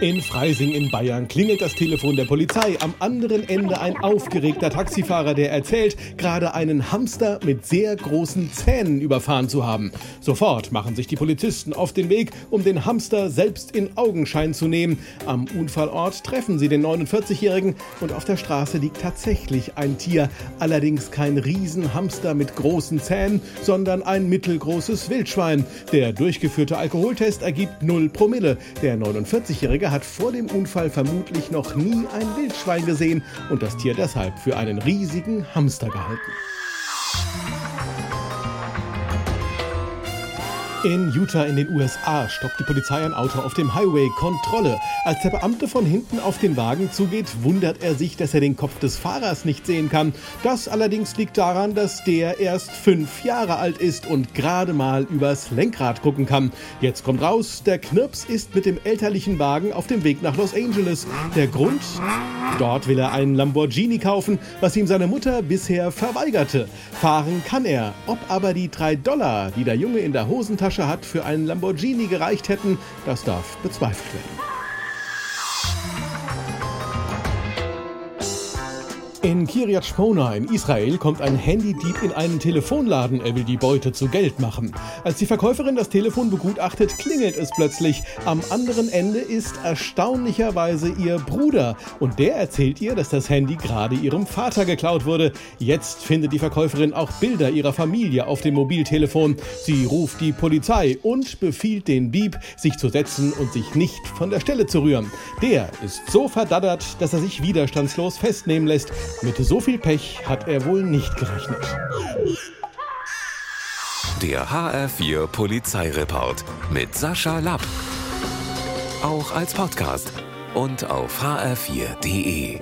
In Freising in Bayern klingelt das Telefon der Polizei. Am anderen Ende ein aufgeregter Taxifahrer, der erzählt, gerade einen Hamster mit sehr großen Zähnen überfahren zu haben. Sofort machen sich die Polizisten auf den Weg, um den Hamster selbst in Augenschein zu nehmen. Am Unfallort treffen sie den 49-Jährigen und auf der Straße liegt tatsächlich ein Tier. Allerdings kein Riesenhamster mit großen Zähnen, sondern ein mittelgroßes Wildschwein. Der durchgeführte Alkoholtest ergibt 0 Promille. Der 49-Jährige hat vor dem Unfall vermutlich noch nie ein Wildschwein gesehen und das Tier deshalb für einen riesigen Hamster gehalten. In Utah in den USA stoppt die Polizei ein Auto auf dem Highway. Kontrolle. Als der Beamte von hinten auf den Wagen zugeht, wundert er sich, dass er den Kopf des Fahrers nicht sehen kann. Das allerdings liegt daran, dass der erst fünf Jahre alt ist und gerade mal übers Lenkrad gucken kann. Jetzt kommt raus, der Knirps ist mit dem elterlichen Wagen auf dem Weg nach Los Angeles. Der Grund? Dort will er einen Lamborghini kaufen, was ihm seine Mutter bisher verweigerte. Fahren kann er. Ob aber die drei Dollar, die der Junge in der Hosentasche Tasche hat, für einen Lamborghini gereicht hätten, das darf bezweifelt werden. In Kiryat Shmona in Israel kommt ein Handydieb in einen Telefonladen. Er will die Beute zu Geld machen. Als die Verkäuferin das Telefon begutachtet, klingelt es plötzlich. Am anderen Ende ist erstaunlicherweise ihr Bruder. Und der erzählt ihr, dass das Handy gerade ihrem Vater geklaut wurde. Jetzt findet die Verkäuferin auch Bilder ihrer Familie auf dem Mobiltelefon. Sie ruft die Polizei und befiehlt den Dieb, sich zu setzen und sich nicht von der Stelle zu rühren. Der ist so verdaddert, dass er sich widerstandslos festnehmen lässt. Mit so viel Pech hat er wohl nicht gerechnet. Der HR4 Polizeireport mit Sascha Lapp. Auch als Podcast und auf hr4.de.